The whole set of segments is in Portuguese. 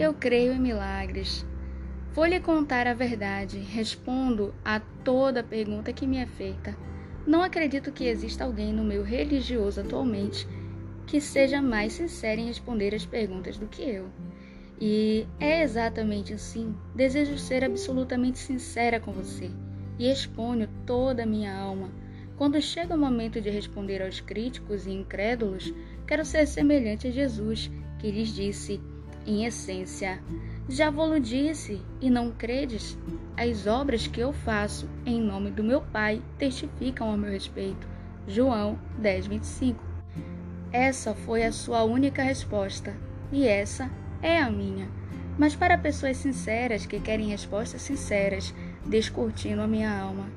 Eu creio em milagres. Vou lhe contar a verdade. Respondo a toda pergunta que me é feita. Não acredito que exista alguém no meio religioso atualmente que seja mais sincero em responder as perguntas do que eu. E é exatamente assim. Desejo ser absolutamente sincera com você e exponho toda a minha alma. Quando chega o momento de responder aos críticos e incrédulos, quero ser semelhante a Jesus, que lhes disse, em essência: Já vou-lo disse, e não credes? As obras que eu faço em nome do meu Pai testificam ao meu respeito. João 10, 25. Essa foi a sua única resposta, e essa é a minha. Mas para pessoas sinceras que querem respostas sinceras, descortino a minha alma.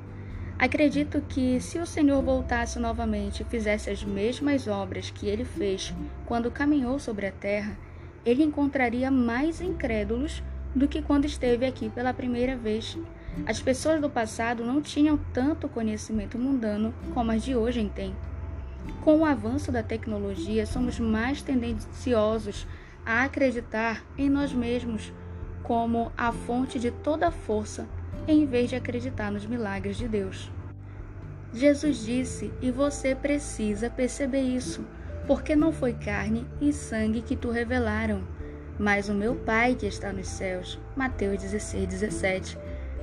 Acredito que se o Senhor voltasse novamente e fizesse as mesmas obras que ele fez quando caminhou sobre a terra, ele encontraria mais incrédulos do que quando esteve aqui pela primeira vez. As pessoas do passado não tinham tanto conhecimento mundano como as de hoje têm. Com o avanço da tecnologia, somos mais tendenciosos a acreditar em nós mesmos como a fonte de toda a força, em vez de acreditar nos milagres de Deus. Jesus disse, e você precisa perceber isso, porque não foi carne e sangue que tu revelaram, mas o meu Pai que está nos céus. Mateus 16, 17.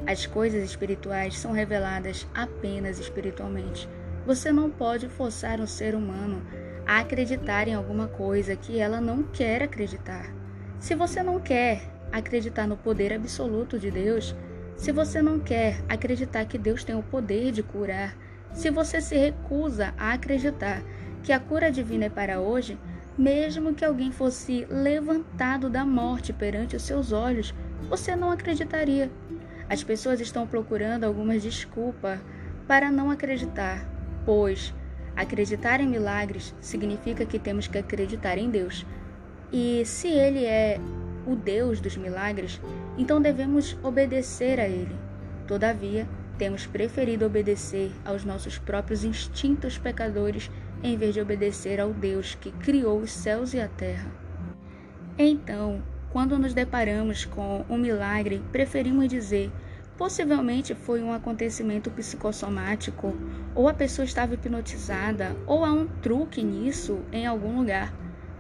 As coisas espirituais são reveladas apenas espiritualmente. Você não pode forçar um ser humano a acreditar em alguma coisa que ela não quer acreditar. Se você não quer acreditar no poder absoluto de Deus, se você não quer acreditar que Deus tem o poder de curar, se você se recusa a acreditar que a cura divina é para hoje, mesmo que alguém fosse levantado da morte perante os seus olhos, você não acreditaria. As pessoas estão procurando algumas desculpas para não acreditar, pois Acreditar em milagres significa que temos que acreditar em Deus. E se Ele é o Deus dos milagres, então devemos obedecer a Ele. Todavia, temos preferido obedecer aos nossos próprios instintos pecadores em vez de obedecer ao Deus que criou os céus e a terra. Então, quando nos deparamos com um milagre, preferimos dizer: Possivelmente foi um acontecimento psicossomático, ou a pessoa estava hipnotizada, ou há um truque nisso em algum lugar.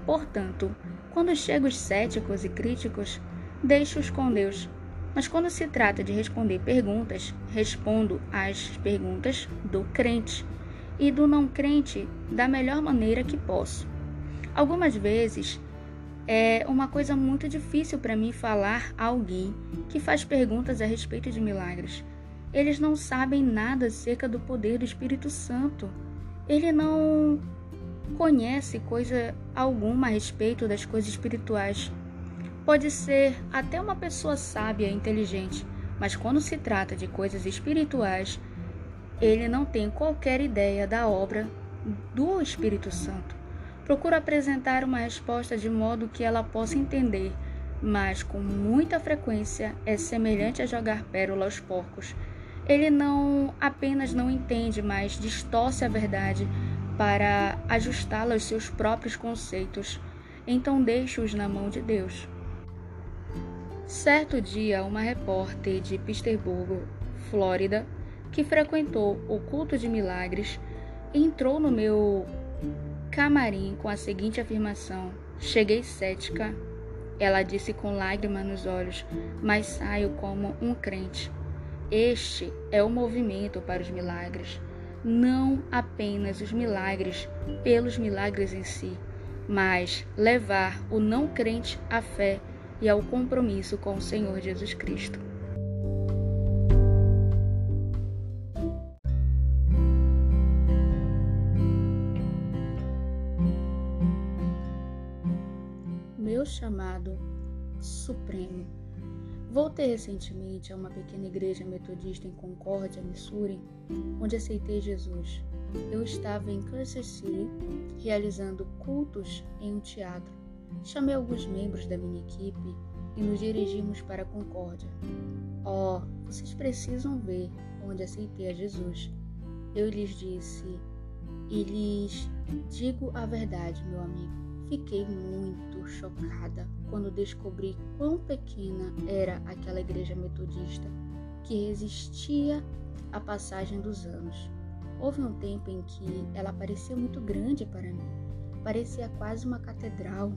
Portanto, quando chegam os céticos e críticos, deixo-os com Deus. Mas quando se trata de responder perguntas, respondo às perguntas do crente e do não crente da melhor maneira que posso. Algumas vezes é uma coisa muito difícil para mim falar a alguém que faz perguntas a respeito de milagres. Eles não sabem nada acerca do poder do Espírito Santo. Ele não conhece coisa alguma a respeito das coisas espirituais. Pode ser até uma pessoa sábia e inteligente, mas quando se trata de coisas espirituais, ele não tem qualquer ideia da obra do Espírito Santo. Procuro apresentar uma resposta de modo que ela possa entender, mas com muita frequência é semelhante a jogar pérola aos porcos. Ele não apenas não entende, mas distorce a verdade para ajustá-la aos seus próprios conceitos. Então deixe-os na mão de Deus. Certo dia, uma repórter de Pittsburgh, Flórida, que frequentou o culto de milagres, entrou no meu camarim com a seguinte afirmação: Cheguei cética. Ela disse com lágrima nos olhos, mas saio como um crente. Este é o movimento para os milagres. Não apenas os milagres pelos milagres em si, mas levar o não crente à fé e ao compromisso com o Senhor Jesus Cristo. Supremo. Voltei recentemente a uma pequena igreja metodista em Concórdia, Missouri, onde aceitei Jesus. Eu estava em Kansas City realizando cultos em um teatro. Chamei alguns membros da minha equipe e nos dirigimos para Concórdia. Oh, vocês precisam ver onde aceitei a Jesus. Eu lhes disse e lhes digo a verdade, meu amigo Fiquei muito chocada quando descobri quão pequena era aquela igreja metodista que resistia à passagem dos anos. Houve um tempo em que ela parecia muito grande para mim, parecia quase uma catedral.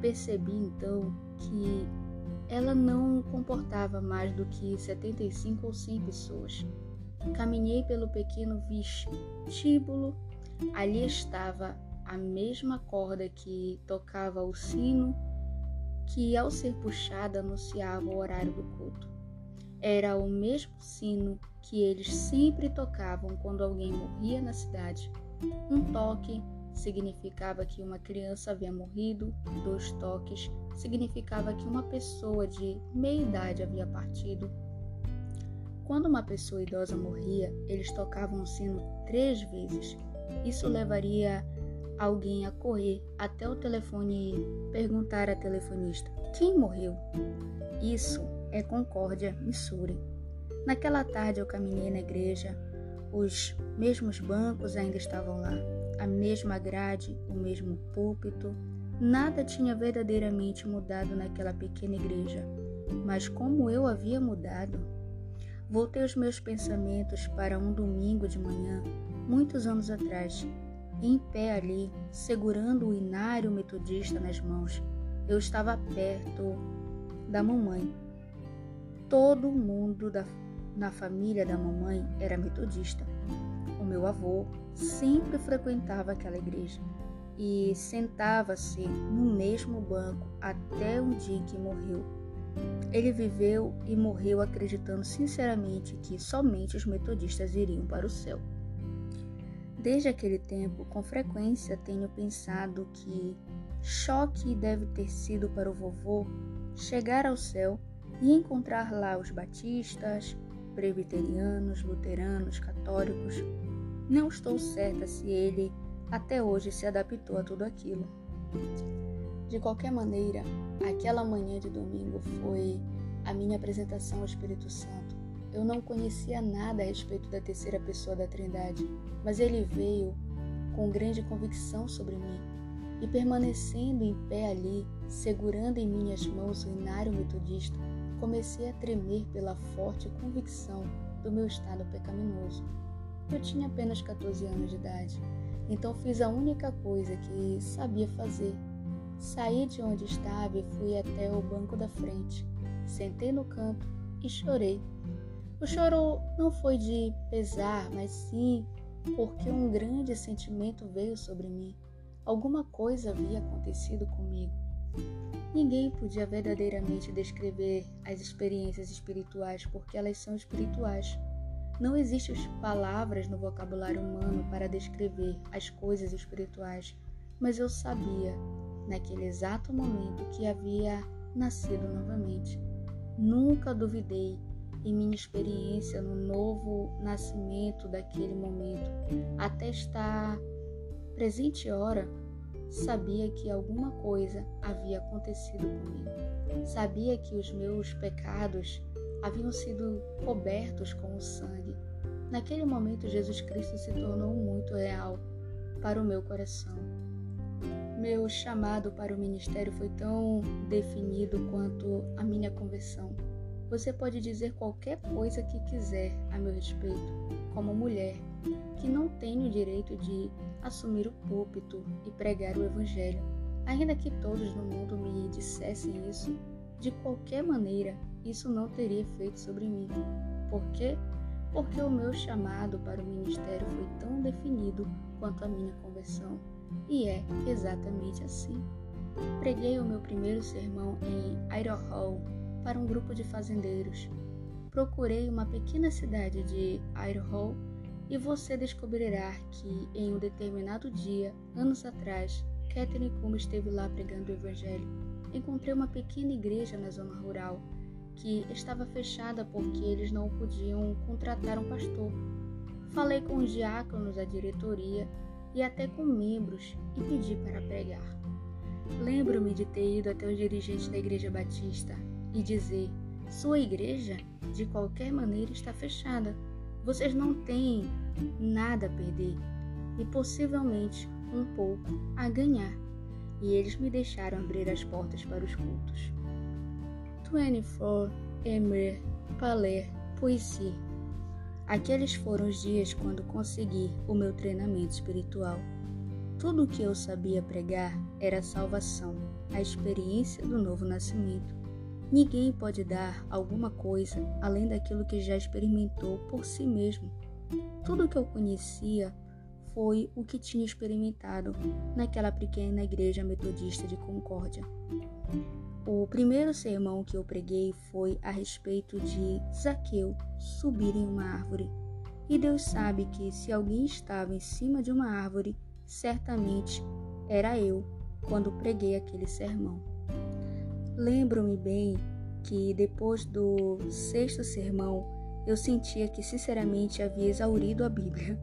Percebi então que ela não comportava mais do que 75 ou 100 pessoas. Caminhei pelo pequeno vestíbulo. Ali estava a mesma corda que tocava o sino, que ao ser puxada anunciava o horário do culto. Era o mesmo sino que eles sempre tocavam quando alguém morria na cidade. Um toque significava que uma criança havia morrido, dois toques significava que uma pessoa de meia idade havia partido. Quando uma pessoa idosa morria, eles tocavam o sino três vezes. Isso levaria alguém a correr até o telefone e perguntar à telefonista: Quem morreu? Isso é Concórdia, Missouri. Naquela tarde eu caminhei na igreja, os mesmos bancos ainda estavam lá, a mesma grade, o mesmo púlpito. Nada tinha verdadeiramente mudado naquela pequena igreja, mas como eu havia mudado. Voltei os meus pensamentos para um domingo de manhã, muitos anos atrás, em pé ali, segurando o inário metodista nas mãos. Eu estava perto da mamãe. Todo mundo da, na família da mamãe era metodista. O meu avô sempre frequentava aquela igreja e sentava-se no mesmo banco até um dia que morreu. Ele viveu e morreu acreditando sinceramente que somente os metodistas iriam para o céu. Desde aquele tempo, com frequência tenho pensado que choque deve ter sido para o vovô chegar ao céu e encontrar lá os batistas, presbiterianos, luteranos, católicos. Não estou certa se ele até hoje se adaptou a tudo aquilo. De qualquer maneira, aquela manhã de domingo foi a minha apresentação ao Espírito Santo. Eu não conhecia nada a respeito da terceira pessoa da Trindade, mas ele veio com grande convicção sobre mim. E permanecendo em pé ali, segurando em minhas mãos o inário metodista, comecei a tremer pela forte convicção do meu estado pecaminoso. Eu tinha apenas 14 anos de idade, então fiz a única coisa que sabia fazer. Saí de onde estava e fui até o banco da frente. Sentei no canto e chorei o choro não foi de pesar, mas sim porque um grande sentimento veio sobre mim. Alguma coisa havia acontecido comigo. Ninguém podia verdadeiramente descrever as experiências espirituais porque elas são espirituais. Não existem palavras no vocabulário humano para descrever as coisas espirituais, mas eu sabia, naquele exato momento, que havia nascido novamente. Nunca duvidei e minha experiência no novo nascimento daquele momento, até estar presente hora, sabia que alguma coisa havia acontecido comigo. Sabia que os meus pecados haviam sido cobertos com o sangue. Naquele momento, Jesus Cristo se tornou muito real para o meu coração. Meu chamado para o ministério foi tão definido quanto a minha conversão. Você pode dizer qualquer coisa que quiser a meu respeito, como mulher, que não tenho o direito de assumir o púlpito e pregar o Evangelho. Ainda que todos no mundo me dissessem isso, de qualquer maneira, isso não teria efeito sobre mim. Por quê? Porque o meu chamado para o ministério foi tão definido quanto a minha conversão. E é exatamente assim. Preguei o meu primeiro sermão em Idaho, para um grupo de fazendeiros. Procurei uma pequena cidade de Idaho e você descobrirá que em um determinado dia, anos atrás, Catherine Kuma esteve lá pregando o Evangelho. Encontrei uma pequena igreja na zona rural que estava fechada porque eles não podiam contratar um pastor. Falei com os diáconos da diretoria e até com membros e pedi para pregar. Lembro-me de ter ido até os dirigentes da Igreja Batista e dizer: sua igreja, de qualquer maneira, está fechada. Vocês não têm nada a perder e possivelmente um pouco a ganhar. e eles me deixaram abrir as portas para os cultos. 24 Emer Paler Poesie Aqueles foram os dias quando consegui o meu treinamento espiritual. Tudo o que eu sabia pregar era a salvação, a experiência do novo nascimento. Ninguém pode dar alguma coisa além daquilo que já experimentou por si mesmo. Tudo o que eu conhecia foi o que tinha experimentado naquela pequena igreja metodista de Concórdia. O primeiro sermão que eu preguei foi a respeito de Zaqueu subir em uma árvore. E Deus sabe que se alguém estava em cima de uma árvore, certamente era eu quando preguei aquele sermão. Lembro-me bem que depois do sexto sermão eu sentia que sinceramente havia exaurido a Bíblia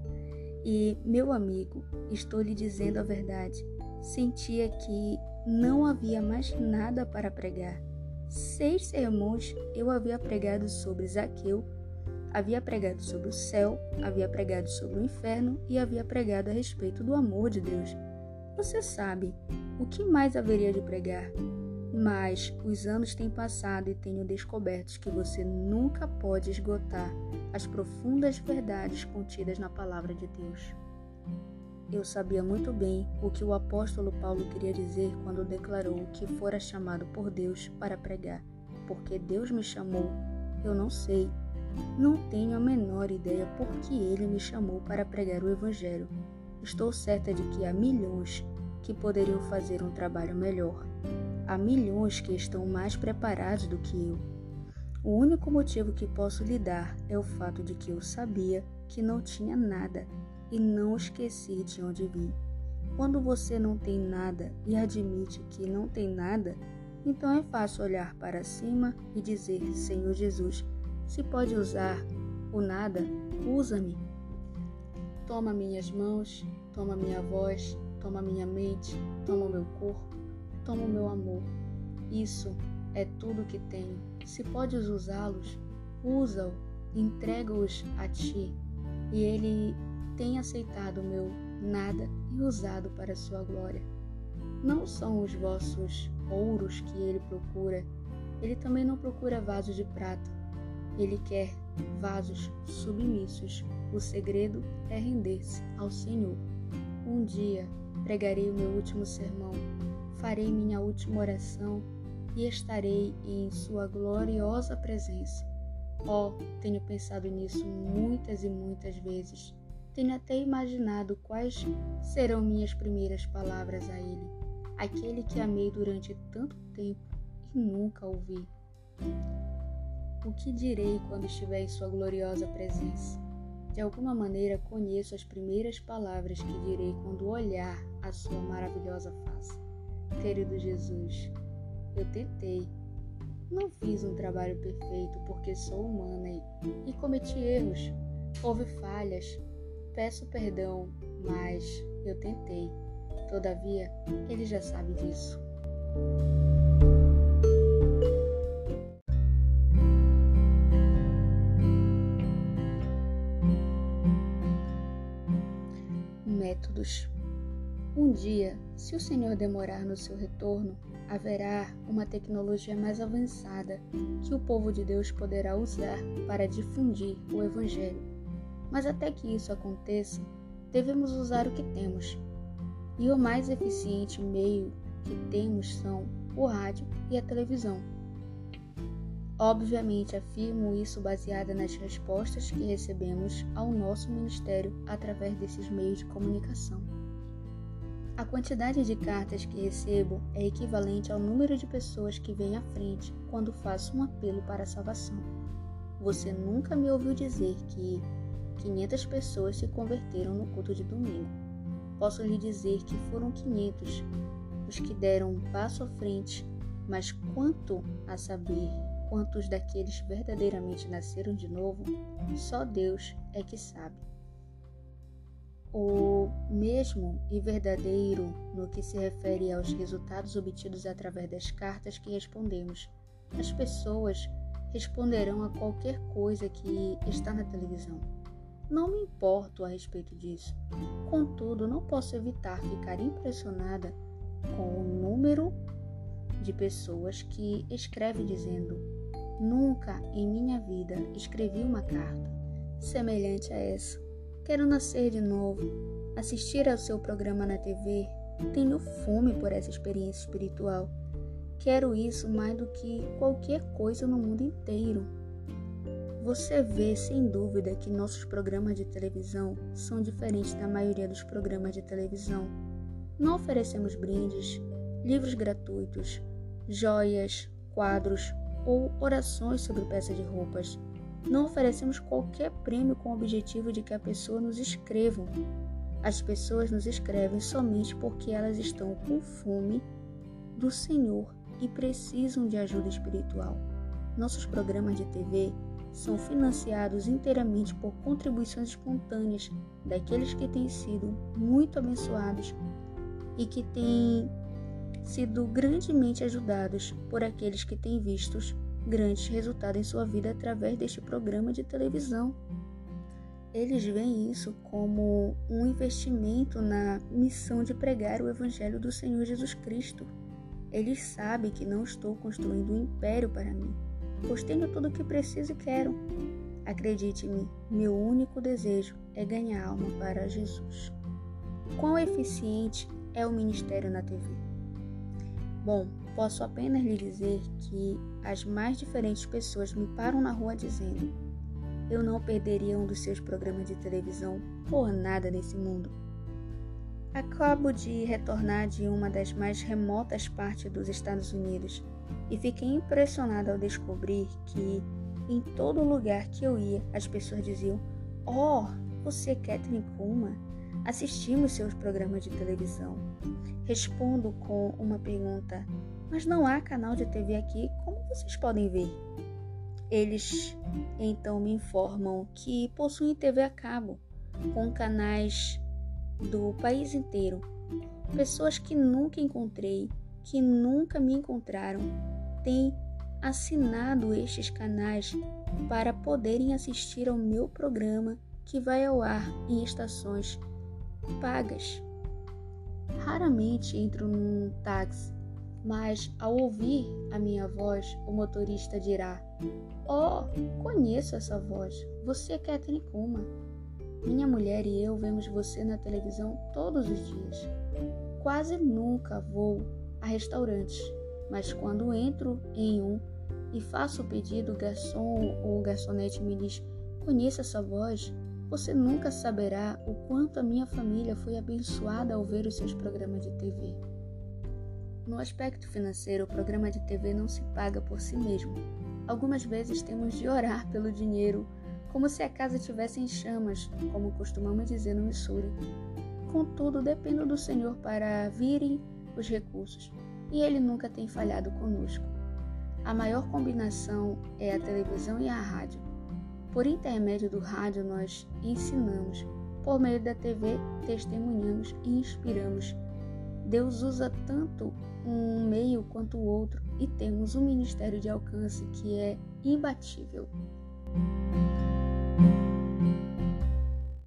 e, meu amigo, estou lhe dizendo a verdade, sentia que não havia mais nada para pregar. Seis sermões eu havia pregado sobre Zaqueu, havia pregado sobre o céu, havia pregado sobre o inferno e havia pregado a respeito do amor de Deus. Você sabe, o que mais haveria de pregar? Mas os anos têm passado e tenho descoberto que você nunca pode esgotar as profundas verdades contidas na palavra de Deus. Eu sabia muito bem o que o apóstolo Paulo queria dizer quando declarou que fora chamado por Deus para pregar. Porque Deus me chamou, eu não sei. Não tenho a menor ideia por que ele me chamou para pregar o Evangelho. Estou certa de que há milhões que poderiam fazer um trabalho melhor. Há milhões que estão mais preparados do que eu. O único motivo que posso lhe dar é o fato de que eu sabia que não tinha nada e não esqueci de onde vim. Quando você não tem nada e admite que não tem nada, então é fácil olhar para cima e dizer: Senhor Jesus, se pode usar o nada, usa-me. Toma minhas mãos, toma minha voz, toma minha mente, toma meu corpo, toma o meu amor. Isso é tudo que tenho. Se podes usá-los, usa-o, entrega-os a ti. E ele tem aceitado o meu nada e usado para sua glória. Não são os vossos ouros que ele procura, ele também não procura vasos de prata. Ele quer vasos submissos. O segredo é render-se ao Senhor. Um dia pregarei o meu último sermão farei minha última oração e estarei em Sua gloriosa presença. Oh, tenho pensado nisso muitas e muitas vezes. Tenho até imaginado quais serão minhas primeiras palavras a Ele, aquele que amei durante tanto tempo e nunca ouvi. O que direi quando estiver em Sua gloriosa presença? De alguma maneira conheço as primeiras palavras que direi quando olhar a Sua maravilhosa face. Querido Jesus, eu tentei. Não fiz um trabalho perfeito porque sou humana e, e cometi erros. Houve falhas. Peço perdão, mas eu tentei. Todavia, ele já sabe disso. Métodos um dia, se o Senhor demorar no seu retorno, haverá uma tecnologia mais avançada que o povo de Deus poderá usar para difundir o Evangelho. Mas até que isso aconteça, devemos usar o que temos. E o mais eficiente meio que temos são o rádio e a televisão. Obviamente, afirmo isso baseada nas respostas que recebemos ao nosso ministério através desses meios de comunicação. A quantidade de cartas que recebo é equivalente ao número de pessoas que vêm à frente quando faço um apelo para a salvação. Você nunca me ouviu dizer que 500 pessoas se converteram no culto de domingo. Posso lhe dizer que foram 500 os que deram um passo à frente, mas quanto a saber quantos daqueles verdadeiramente nasceram de novo, só Deus é que sabe o mesmo e verdadeiro no que se refere aos resultados obtidos através das cartas que respondemos. As pessoas responderão a qualquer coisa que está na televisão. Não me importo a respeito disso. Contudo, não posso evitar ficar impressionada com o número de pessoas que escreve dizendo: Nunca em minha vida escrevi uma carta semelhante a essa. Quero nascer de novo, assistir ao seu programa na TV. Tenho fome por essa experiência espiritual. Quero isso mais do que qualquer coisa no mundo inteiro. Você vê sem dúvida que nossos programas de televisão são diferentes da maioria dos programas de televisão. Não oferecemos brindes, livros gratuitos, joias, quadros ou orações sobre peças de roupas. Não oferecemos qualquer prêmio com o objetivo de que a pessoa nos escreva. As pessoas nos escrevem somente porque elas estão com fome do Senhor e precisam de ajuda espiritual. Nossos programas de TV são financiados inteiramente por contribuições espontâneas daqueles que têm sido muito abençoados e que têm sido grandemente ajudados por aqueles que têm vistos grandes resultados em sua vida através deste programa de televisão. Eles veem isso como um investimento na missão de pregar o Evangelho do Senhor Jesus Cristo. Eles sabem que não estou construindo um império para mim, pois tenho tudo o que preciso e quero. Acredite-me, meu único desejo é ganhar alma para Jesus. Quão eficiente é o ministério na TV? Bom, posso apenas lhe dizer que as mais diferentes pessoas me param na rua dizendo: Eu não perderia um dos seus programas de televisão por nada nesse mundo. Acabo de retornar de uma das mais remotas partes dos Estados Unidos e fiquei impressionada ao descobrir que em todo lugar que eu ia, as pessoas diziam: Oh, você é Catherine Kuma? Assistimos seus programas de televisão. Respondo com uma pergunta: Mas não há canal de TV aqui, como vocês podem ver? Eles então me informam que possuem TV a cabo, com canais do país inteiro. Pessoas que nunca encontrei, que nunca me encontraram, têm assinado estes canais para poderem assistir ao meu programa que vai ao ar em estações pagas. Raramente entro num táxi, mas ao ouvir a minha voz, o motorista dirá: Oh, conheço essa voz. Você é Catherine Kuma. Minha mulher e eu vemos você na televisão todos os dias. Quase nunca vou a restaurantes, mas quando entro em um e faço o pedido, o garçom ou garçonete me diz: Conheça essa voz? Você nunca saberá o quanto a minha família foi abençoada ao ver os seus programas de TV. No aspecto financeiro, o programa de TV não se paga por si mesmo. Algumas vezes temos de orar pelo dinheiro, como se a casa estivesse em chamas, como costumamos dizer no Missouri. Contudo, dependo do Senhor para virem os recursos, e Ele nunca tem falhado conosco. A maior combinação é a televisão e a rádio. Por intermédio do rádio, nós ensinamos, por meio da TV, testemunhamos e inspiramos. Deus usa tanto um meio quanto o outro e temos um ministério de alcance que é imbatível.